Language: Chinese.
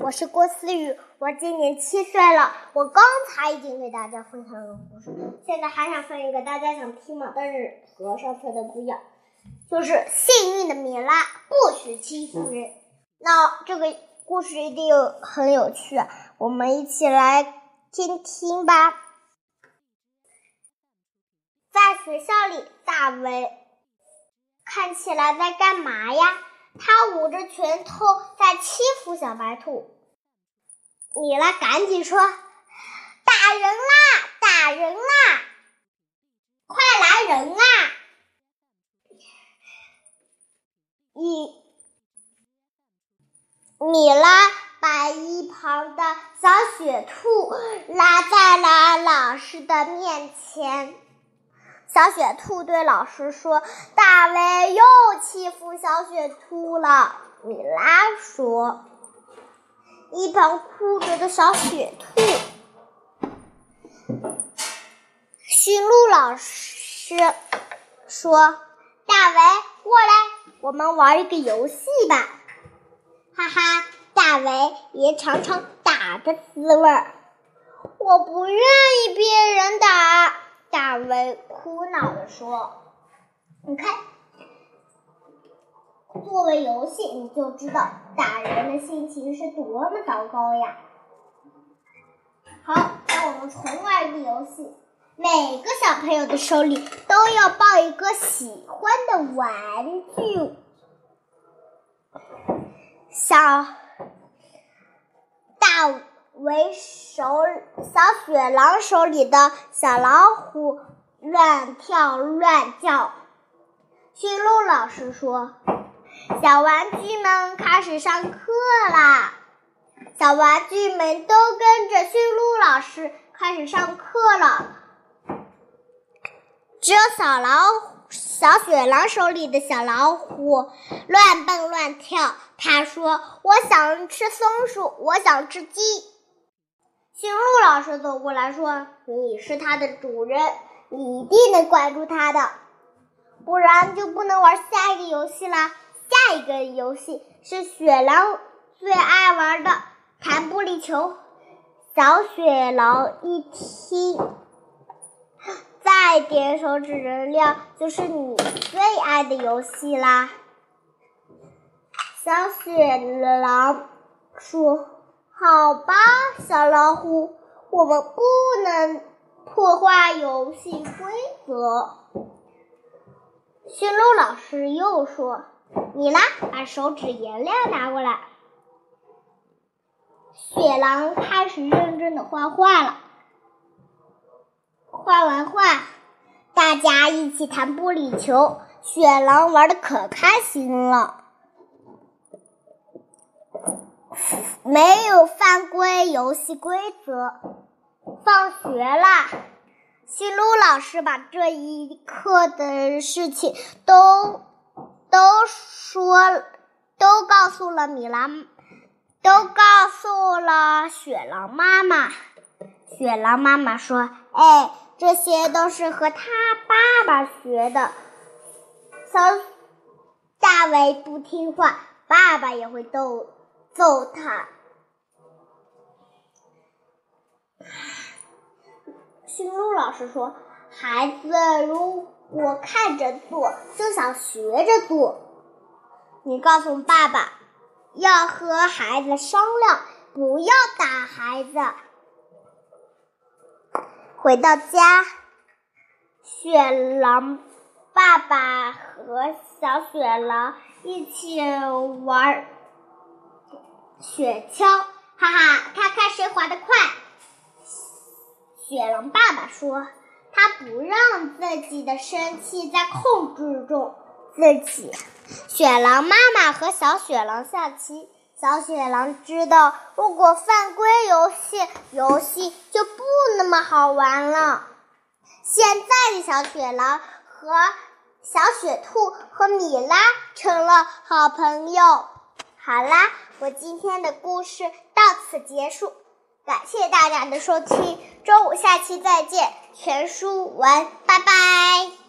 我是郭思雨，我今年七岁了。我刚才已经给大家分享了故事，现在还想分一个，大家想听吗？但是和上次的不一样，就是幸运的米拉不许欺负人。那这个故事一定有很有趣，我们一起来听听吧。在学校里，大卫看起来在干嘛呀？他捂着拳头在欺负小白兔，米拉赶紧说：“打人啦！打人啦！快来人啊！”米米拉把一旁的小雪兔拉在了老师的面前。小雪兔对老师说：“大卫又欺负小雪兔了。”米拉说：“一旁哭着的小雪兔。”驯鹿老师说：“大卫，过来，我们玩一个游戏吧。”哈哈，大卫也尝尝打的滋味儿。我不愿意别人打。大卫苦恼地说：“你看，作为游戏，你就知道打人的心情是多么糟糕呀。”好，让我们重玩一个游戏。每个小朋友的手里都要抱一个喜欢的玩具。小大。为手小雪狼手里的小老虎乱跳乱叫。驯鹿老师说：“小玩具们开始上课啦！”小玩具们都跟着驯鹿老师开始上课了。只有小老虎小雪狼手里的小老虎乱蹦乱跳。他说：“我想吃松鼠，我想吃鸡。”驯鹿老师走过来说：“你是它的主人，你一定能管住它的，不然就不能玩下一个游戏啦。下一个游戏是雪狼最爱玩的弹玻璃球。”小雪狼一听，再点手指人亮，就是你最爱的游戏啦。小雪狼说。好吧，小老虎，我们不能破坏游戏规则。驯鹿老师又说：“米拉，把手指颜料拿过来。”雪狼开始认真的画画了。画完画，大家一起弹玻璃球，雪狼玩的可开心了。没有犯规游戏规则。放学啦，驯鹿老师把这一课的事情都都说，都告诉了米拉，都告诉了雪狼妈妈。雪狼妈妈说：“哎，这些都是和他爸爸学的。小大伟不听话，爸爸也会逗揍他。”驯鹿老师说：“孩子如果看着做，就想学着做。你告诉爸爸，要和孩子商量，不要打孩子。”回到家，雪狼爸爸和小雪狼一起玩雪橇，哈哈，看看谁滑得快。雪狼爸爸说：“他不让自己的生气在控制住自己。”雪狼妈妈和小雪狼下棋，小雪狼知道，如果犯规游戏，游戏就不那么好玩了。现在的小雪狼和小雪兔和米拉成了好朋友。好啦，我今天的故事到此结束。感谢大家的收听，周五下期再见，全书完，拜拜。